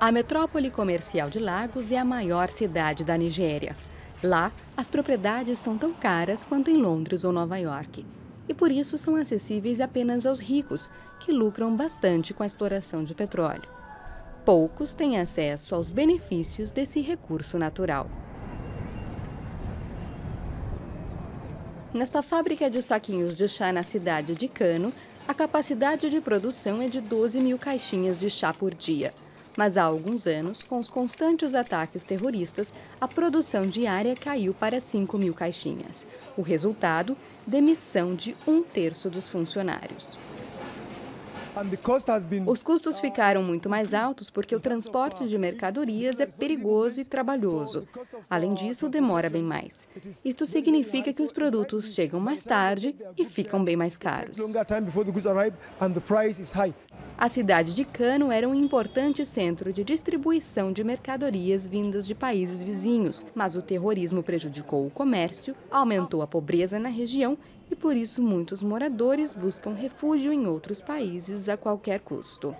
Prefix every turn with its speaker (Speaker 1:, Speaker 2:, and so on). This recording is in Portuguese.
Speaker 1: A metrópole comercial de Lagos é a maior cidade da Nigéria. Lá, as propriedades são tão caras quanto em Londres ou Nova York. E por isso são acessíveis apenas aos ricos, que lucram bastante com a exploração de petróleo. Poucos têm acesso aos benefícios desse recurso natural. Nesta fábrica de saquinhos de chá na cidade de Cano, a capacidade de produção é de 12 mil caixinhas de chá por dia. Mas há alguns anos, com os constantes ataques terroristas, a produção diária caiu para 5 mil caixinhas. O resultado? Demissão de um terço dos funcionários. Os custos ficaram muito mais altos porque o transporte de mercadorias é perigoso e trabalhoso. Além disso, demora bem mais. Isto significa que os produtos chegam mais tarde e ficam bem mais caros. A cidade de Cano era um importante centro de distribuição de mercadorias vindas de países vizinhos, mas o terrorismo prejudicou o comércio, aumentou a pobreza na região e por isso muitos moradores buscam refúgio em outros países a qualquer custo.